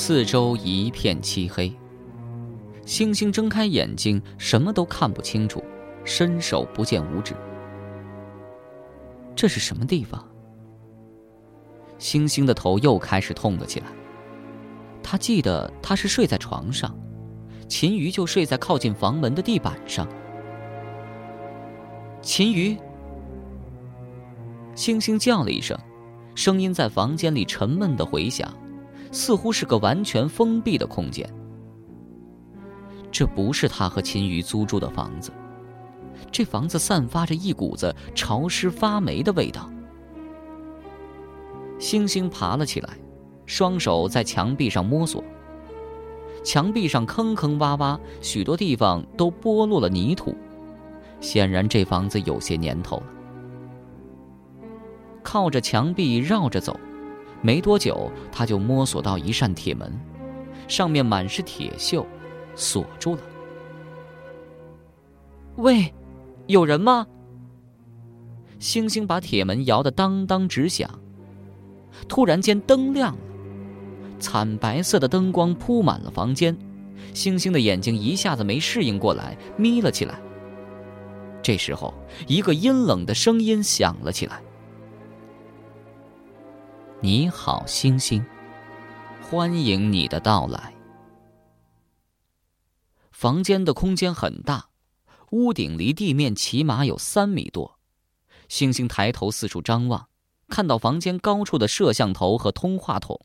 四周一片漆黑。星星睁开眼睛，什么都看不清楚，伸手不见五指。这是什么地方？星星的头又开始痛了起来。他记得他是睡在床上，秦瑜就睡在靠近房门的地板上。秦瑜，星星叫了一声，声音在房间里沉闷的回响，似乎是个完全封闭的空间。这不是他和秦瑜租住的房子，这房子散发着一股子潮湿发霉的味道。星星爬了起来，双手在墙壁上摸索。墙壁上坑坑洼洼，许多地方都剥落了泥土，显然这房子有些年头了。靠着墙壁绕着走，没多久他就摸索到一扇铁门，上面满是铁锈。锁住了。喂，有人吗？星星把铁门摇得当当直响。突然间，灯亮了，惨白色的灯光铺满了房间。星星的眼睛一下子没适应过来，眯了起来。这时候，一个阴冷的声音响了起来：“你好，星星，欢迎你的到来。”房间的空间很大，屋顶离地面起码有三米多。星星抬头四处张望，看到房间高处的摄像头和通话筒。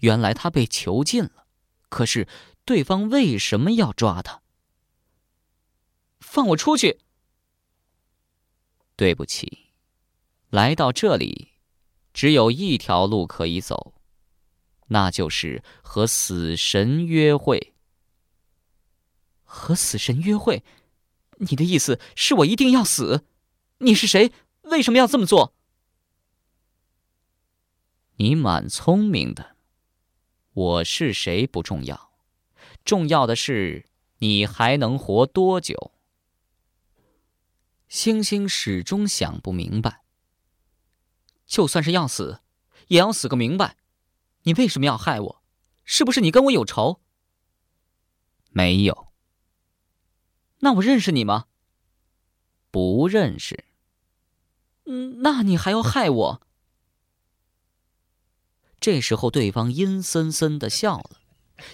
原来他被囚禁了，可是对方为什么要抓他？放我出去！对不起，来到这里，只有一条路可以走，那就是和死神约会。和死神约会，你的意思是我一定要死？你是谁？为什么要这么做？你蛮聪明的，我是谁不重要，重要的是你还能活多久。星星始终想不明白，就算是要死，也要死个明白。你为什么要害我？是不是你跟我有仇？没有。那我认识你吗？不认识。嗯，那你还要害我？这时候，对方阴森森的笑了，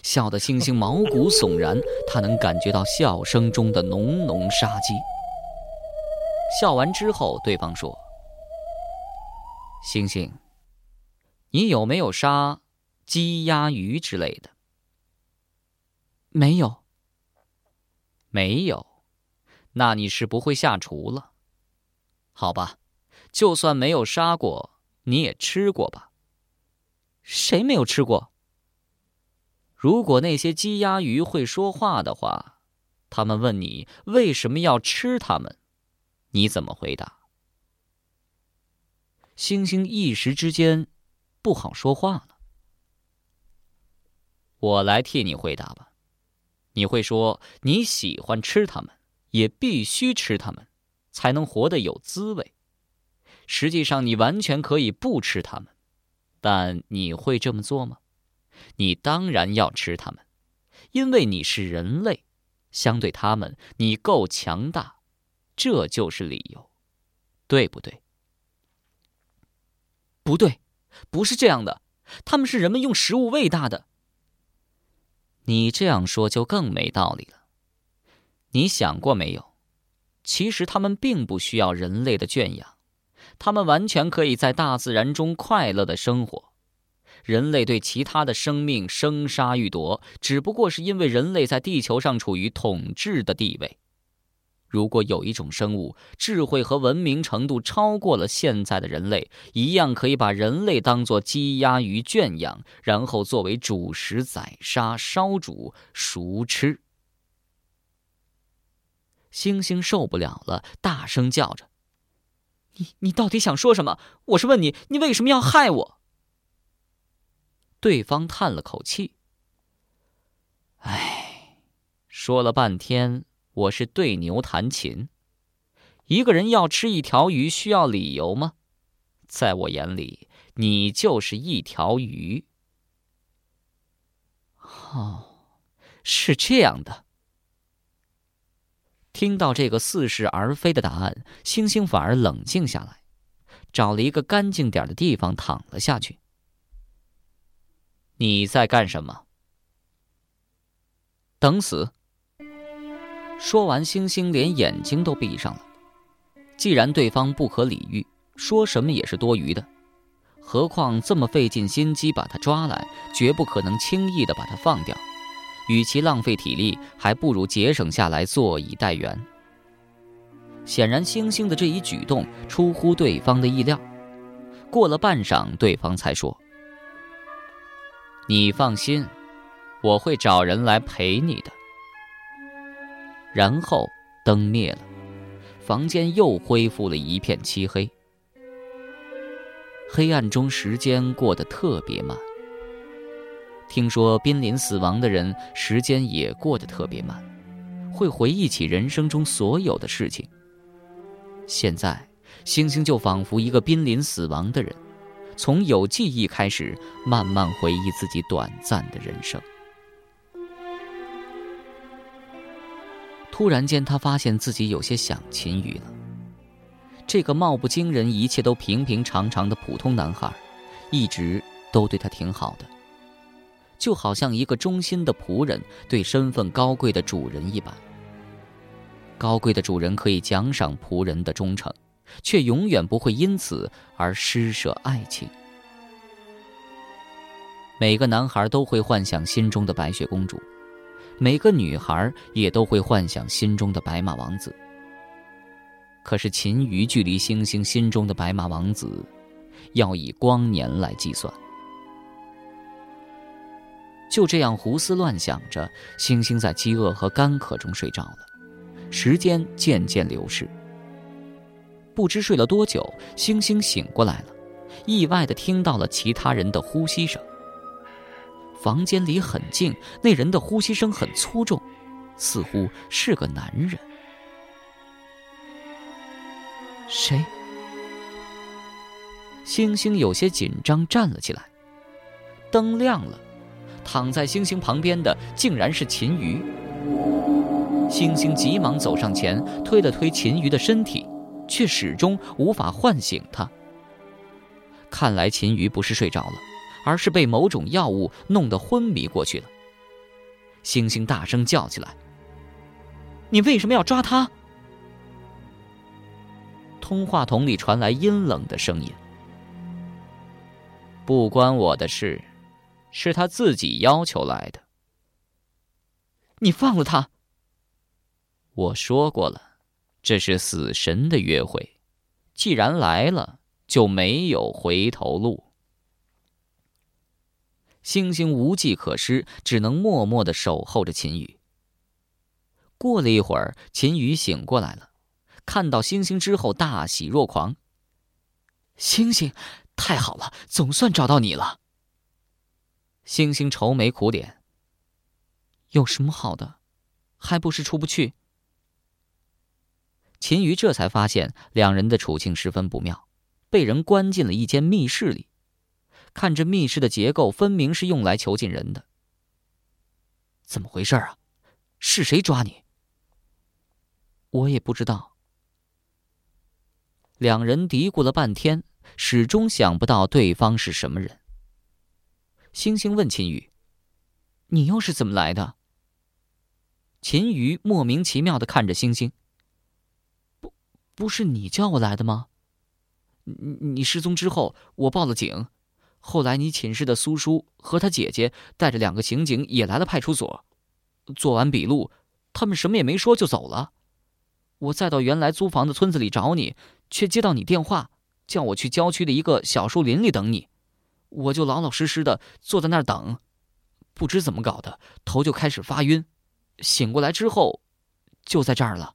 笑得星星毛骨悚然。他能感觉到笑声中的浓浓杀机。笑完之后，对方说：“星星，你有没有杀鸡、鸭、鱼之类的？”没有。没有，那你是不会下厨了。好吧，就算没有杀过，你也吃过吧？谁没有吃过？如果那些鸡鸭鱼会说话的话，他们问你为什么要吃它们，你怎么回答？星星一时之间不好说话了。我来替你回答吧。你会说你喜欢吃它们，也必须吃它们，才能活得有滋味。实际上，你完全可以不吃它们，但你会这么做吗？你当然要吃它们，因为你是人类，相对他们，你够强大，这就是理由，对不对？不对，不是这样的，他们是人们用食物喂大的。你这样说就更没道理了。你想过没有？其实他们并不需要人类的圈养，他们完全可以在大自然中快乐的生活。人类对其他的生命生杀予夺，只不过是因为人类在地球上处于统治的地位。如果有一种生物智慧和文明程度超过了现在的人类，一样可以把人类当作鸡鸭鱼圈养，然后作为主食宰杀、烧煮、熟吃。星星受不了了，大声叫着：“你你到底想说什么？我是问你，你为什么要害我？”对方叹了口气：“唉，说了半天。”我是对牛弹琴。一个人要吃一条鱼，需要理由吗？在我眼里，你就是一条鱼。哦，是这样的。听到这个似是而非的答案，星星反而冷静下来，找了一个干净点的地方躺了下去。你在干什么？等死。说完，星星连眼睛都闭上了。既然对方不可理喻，说什么也是多余的。何况这么费尽心机把他抓来，绝不可能轻易的把他放掉。与其浪费体力，还不如节省下来坐以待援。显然，星星的这一举动出乎对方的意料。过了半晌，对方才说：“你放心，我会找人来陪你的。”然后灯灭了，房间又恢复了一片漆黑。黑暗中，时间过得特别慢。听说濒临死亡的人，时间也过得特别慢，会回忆起人生中所有的事情。现在，星星就仿佛一个濒临死亡的人，从有记忆开始，慢慢回忆自己短暂的人生。突然间，他发现自己有些想秦羽了。这个貌不惊人、一切都平平常常的普通男孩，一直都对他挺好的，就好像一个忠心的仆人对身份高贵的主人一般。高贵的主人可以奖赏仆人的忠诚，却永远不会因此而施舍爱情。每个男孩都会幻想心中的白雪公主，每个女孩也都会幻想心中的白马王子。可是秦瑜距离星星心中的白马王子，要以光年来计算。就这样胡思乱想着，星星在饥饿和干渴中睡着了。时间渐渐流逝，不知睡了多久，星星醒过来了，意外的听到了其他人的呼吸声。房间里很静，那人的呼吸声很粗重，似乎是个男人。谁？星星有些紧张，站了起来。灯亮了，躺在星星旁边的竟然是秦瑜。星星急忙走上前，推了推秦瑜的身体，却始终无法唤醒他。看来秦瑜不是睡着了，而是被某种药物弄得昏迷过去了。星星大声叫起来：“你为什么要抓他？”通话筒里传来阴冷的声音：“不关我的事，是他自己要求来的。你放了他。我说过了，这是死神的约会，既然来了，就没有回头路。”星星无计可施，只能默默的守候着秦宇。过了一会儿，秦宇醒过来了。看到星星之后，大喜若狂。星星，太好了，总算找到你了。星星愁眉苦脸。有什么好的？还不是出不去。秦瑜这才发现两人的处境十分不妙，被人关进了一间密室里。看这密室的结构，分明是用来囚禁人的。怎么回事啊？是谁抓你？我也不知道。两人嘀咕了半天，始终想不到对方是什么人。星星问秦宇：“你又是怎么来的？”秦宇莫名其妙的看着星星：“不，不是你叫我来的吗？你你失踪之后，我报了警，后来你寝室的苏叔和他姐姐带着两个刑警也来了派出所，做完笔录，他们什么也没说就走了。我再到原来租房的村子里找你。”却接到你电话，叫我去郊区的一个小树林里等你，我就老老实实的坐在那儿等，不知怎么搞的，头就开始发晕，醒过来之后，就在这儿了。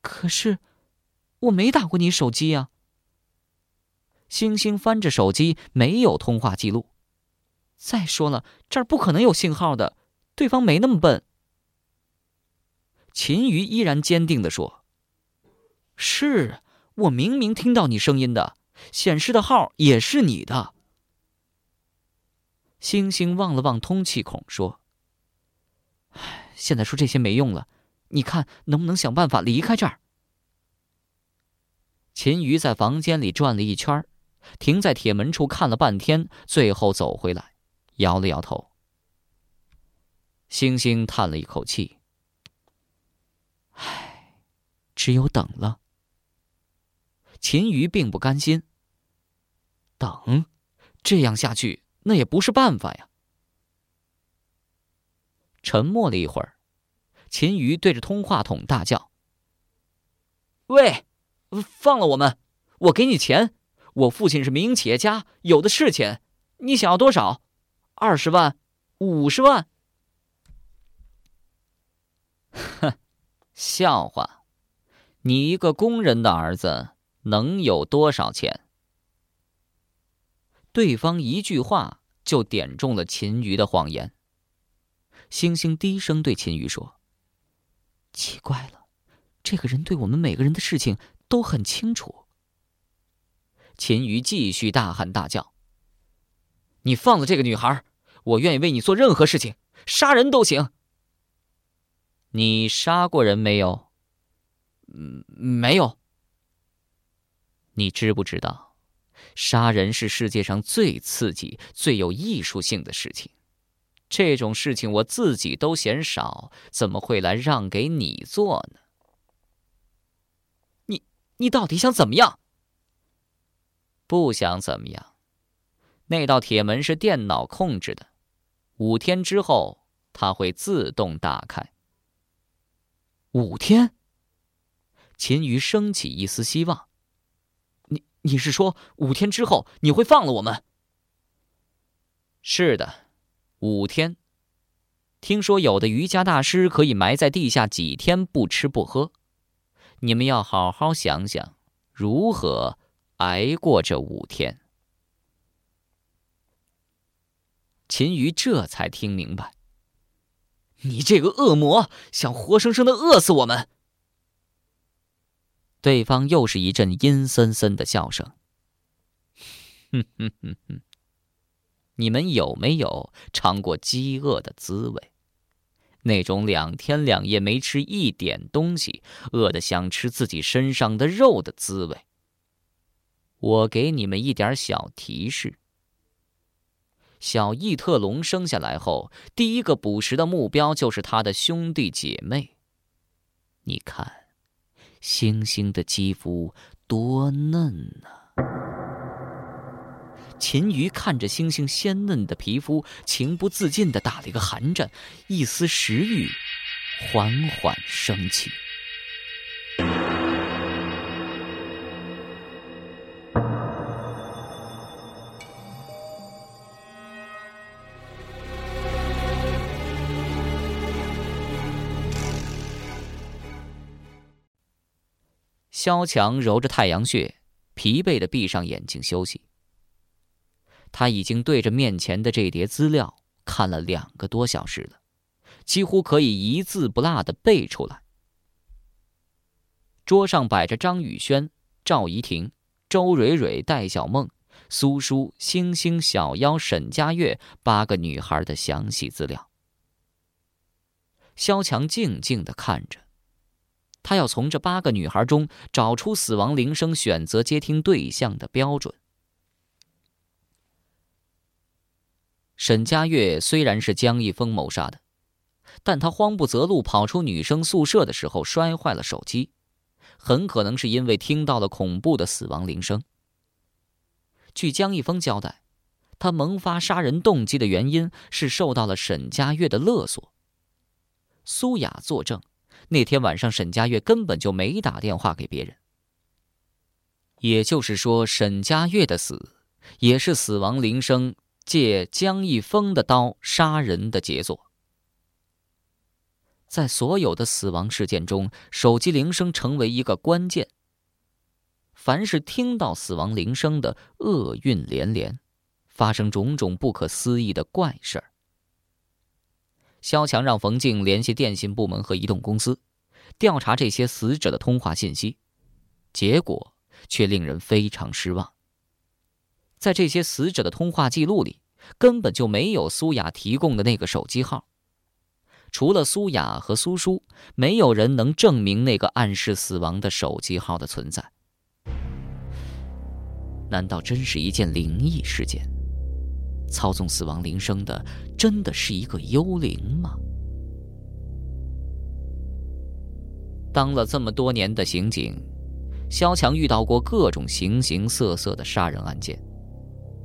可是，我没打过你手机呀。星星翻着手机，没有通话记录。再说了，这儿不可能有信号的，对方没那么笨。秦瑜依然坚定的说。是我明明听到你声音的，显示的号也是你的。星星望了望通气孔，说：“唉，现在说这些没用了，你看能不能想办法离开这儿？”秦瑜在房间里转了一圈，停在铁门处看了半天，最后走回来，摇了摇头。星星叹了一口气：“唉，只有等了。”秦瑜并不甘心。等，这样下去那也不是办法呀。沉默了一会儿，秦瑜对着通话筒大叫：“喂，放了我们！我给你钱，我父亲是民营企业家，有的是钱。你想要多少？二十万？五十万？”哼，笑话！你一个工人的儿子能有多少钱？对方一句话就点中了秦瑜的谎言。星星低声对秦瑜说：“奇怪了，这个人对我们每个人的事情都很清楚。”秦瑜继续大喊大叫：“你放了这个女孩，我愿意为你做任何事情，杀人都行。”你杀过人没有？嗯，没有。你知不知道，杀人是世界上最刺激、最有艺术性的事情？这种事情我自己都嫌少，怎么会来让给你做呢？你你到底想怎么样？不想怎么样。那道铁门是电脑控制的，五天之后它会自动打开。五天。秦瑜升起一丝希望。你你是说五天之后你会放了我们？是的，五天。听说有的瑜伽大师可以埋在地下几天不吃不喝，你们要好好想想如何挨过这五天。秦瑜这才听明白。你这个恶魔，想活生生的饿死我们！对方又是一阵阴森森的笑声。哼哼哼哼，你们有没有尝过饥饿的滋味？那种两天两夜没吃一点东西，饿得想吃自己身上的肉的滋味？我给你们一点小提示。小异特龙生下来后，第一个捕食的目标就是他的兄弟姐妹。你看，星星的肌肤多嫩呐！秦瑜看着星星鲜嫩的皮肤，情不自禁的打了一个寒战，一丝食欲缓缓升起。萧强揉着太阳穴，疲惫的闭上眼睛休息。他已经对着面前的这叠资料看了两个多小时了，几乎可以一字不落的背出来。桌上摆着张宇轩、赵怡婷、周蕊蕊、戴小梦、苏叔、星星、小妖、沈佳悦八个女孩的详细资料。萧强静静的看着。他要从这八个女孩中找出死亡铃声选择接听对象的标准。沈佳悦虽然是江一峰谋杀的，但他慌不择路跑出女生宿舍的时候摔坏了手机，很可能是因为听到了恐怖的死亡铃声。据江一峰交代，他萌发杀人动机的原因是受到了沈佳悦的勒索。苏雅作证。那天晚上，沈佳悦根本就没打电话给别人。也就是说，沈佳悦的死也是死亡铃声借江一峰的刀杀人的杰作。在所有的死亡事件中，手机铃声成为一个关键。凡是听到死亡铃声的，厄运连连，发生种种不可思议的怪事儿。萧强让冯静联系电信部门和移动公司，调查这些死者的通话信息，结果却令人非常失望。在这些死者的通话记录里，根本就没有苏雅提供的那个手机号。除了苏雅和苏叔，没有人能证明那个暗示死亡的手机号的存在。难道真是一件灵异事件？操纵死亡铃声的真的是一个幽灵吗？当了这么多年的刑警，肖强遇到过各种形形色色的杀人案件，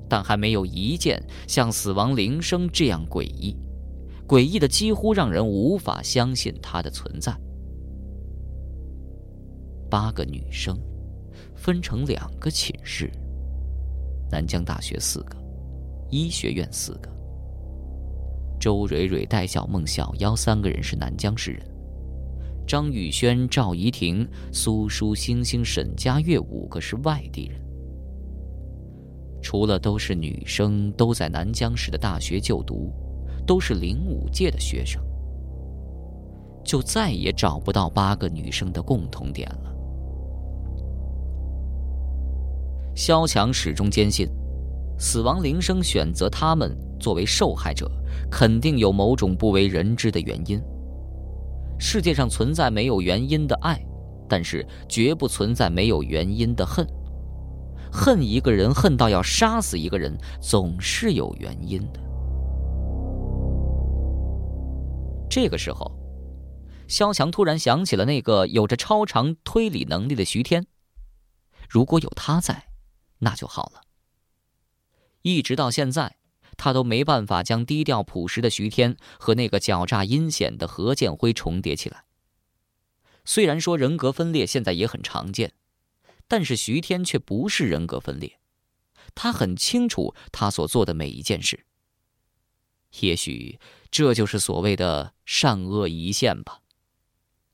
但还没有一件像死亡铃声这样诡异，诡异的几乎让人无法相信它的存在。八个女生，分成两个寝室。南江大学四个，医学院四个。周蕊蕊、戴小梦、小妖三个人是南江市人，张宇轩、赵怡婷、苏舒、星星、沈佳悦五个是外地人。除了都是女生，都在南江市的大学就读，都是零五届的学生，就再也找不到八个女生的共同点了。萧强始终坚信，死亡铃声选择他们作为受害者，肯定有某种不为人知的原因。世界上存在没有原因的爱，但是绝不存在没有原因的恨。恨一个人，恨到要杀死一个人，总是有原因的。这个时候，萧强突然想起了那个有着超长推理能力的徐天，如果有他在。那就好了。一直到现在，他都没办法将低调朴实的徐天和那个狡诈阴险的何建辉重叠起来。虽然说人格分裂现在也很常见，但是徐天却不是人格分裂，他很清楚他所做的每一件事。也许这就是所谓的善恶一线吧。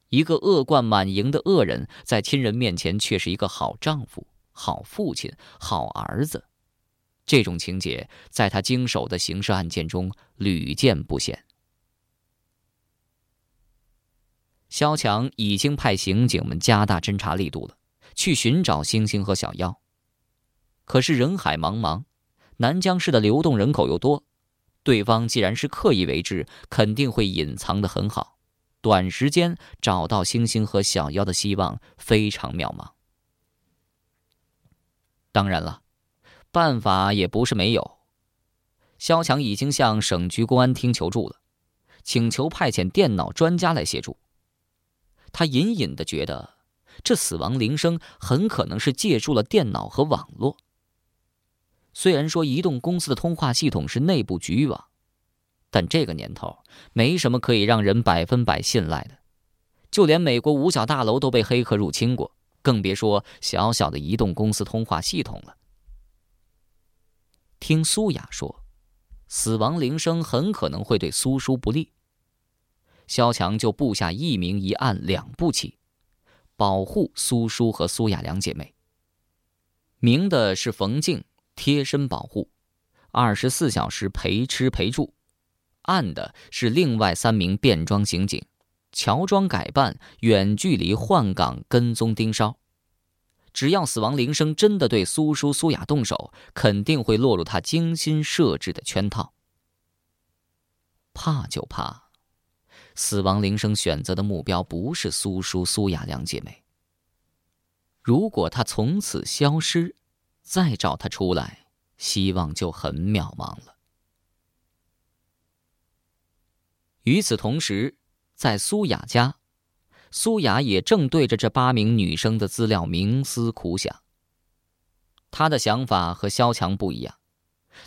一个恶贯满盈的恶人，在亲人面前却是一个好丈夫。好父亲，好儿子，这种情节在他经手的刑事案件中屡见不鲜。肖强已经派刑警们加大侦查力度了，去寻找星星和小妖。可是人海茫茫，南江市的流动人口又多，对方既然是刻意为之，肯定会隐藏的很好，短时间找到星星和小妖的希望非常渺茫。当然了，办法也不是没有。肖强已经向省局公安厅求助了，请求派遣电脑专家来协助。他隐隐的觉得，这死亡铃声很可能是借助了电脑和网络。虽然说移动公司的通话系统是内部局域网，但这个年头没什么可以让人百分百信赖的。就连美国五角大楼都被黑客入侵过。更别说小小的移动公司通话系统了。听苏雅说，死亡铃声很可能会对苏叔不利。萧强就布下一明一暗两步棋，保护苏叔和苏雅两姐妹。明的是冯静贴身保护，二十四小时陪吃陪住；暗的是另外三名便装刑警。乔装改扮，远距离换岗跟踪盯梢。只要死亡铃声真的对苏叔苏雅动手，肯定会落入他精心设置的圈套。怕就怕，死亡铃声选择的目标不是苏叔苏雅两姐妹。如果他从此消失，再找他出来，希望就很渺茫了。与此同时。在苏雅家，苏雅也正对着这八名女生的资料冥思苦想。她的想法和萧强不一样，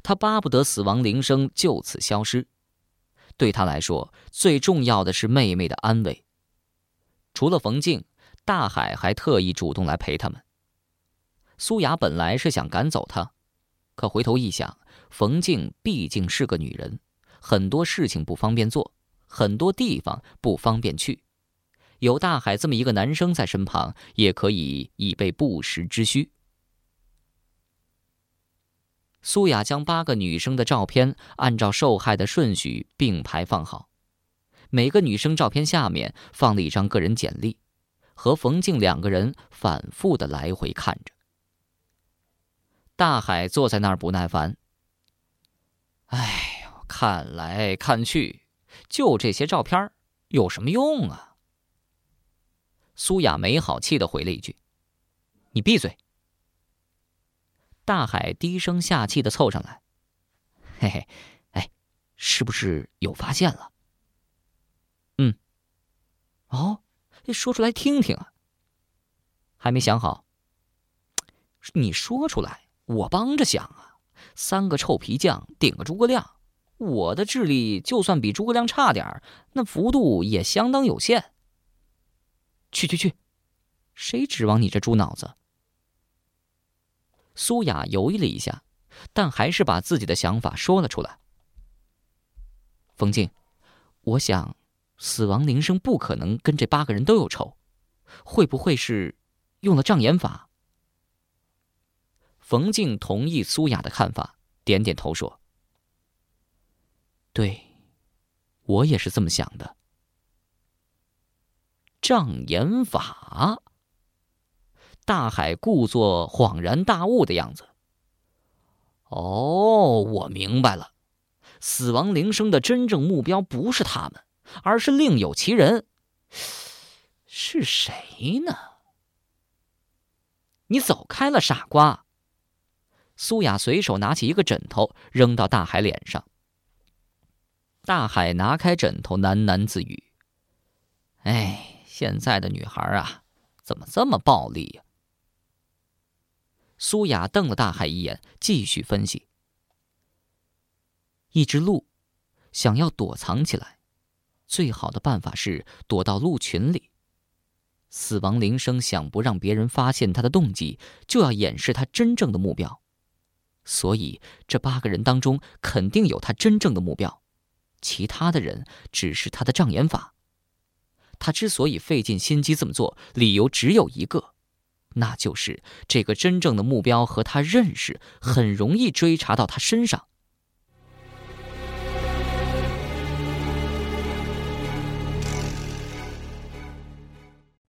她巴不得死亡铃声就此消失。对她来说，最重要的是妹妹的安危。除了冯静，大海还特意主动来陪他们。苏雅本来是想赶走他，可回头一想，冯静毕竟是个女人，很多事情不方便做。很多地方不方便去，有大海这么一个男生在身旁，也可以以备不时之需。苏雅将八个女生的照片按照受害的顺序并排放好，每个女生照片下面放了一张个人简历，和冯静两个人反复的来回看着。大海坐在那儿不耐烦。唉，看来看去，就这些照片有什么用啊？苏雅没好气的回了一句：“你闭嘴。”大海低声下气的凑上来：“嘿嘿，哎，是不是有发现了？”“嗯。”“哦，说出来听听啊。”“还没想好。”“你说出来，我帮着想啊。三个臭皮匠顶个诸葛亮。”我的智力就算比诸葛亮差点儿，那幅度也相当有限。去去去，谁指望你这猪脑子？苏雅犹豫了一下，但还是把自己的想法说了出来。冯静，我想，死亡铃声不可能跟这八个人都有仇，会不会是用了障眼法？冯静同意苏雅的看法，点点头说。对，我也是这么想的。障眼法。大海故作恍然大悟的样子。哦，我明白了，死亡铃声的真正目标不是他们，而是另有其人。是谁呢？你走开了，傻瓜！苏雅随手拿起一个枕头，扔到大海脸上。大海拿开枕头，喃喃自语：“哎，现在的女孩啊，怎么这么暴力呀？”苏雅瞪了大海一眼，继续分析：“一只鹿想要躲藏起来，最好的办法是躲到鹿群里。死亡铃声想不让别人发现他的动机，就要掩饰他真正的目标。所以，这八个人当中肯定有他真正的目标。”其他的人只是他的障眼法。他之所以费尽心机这么做，理由只有一个，那就是这个真正的目标和他认识，很容易追查到他身上。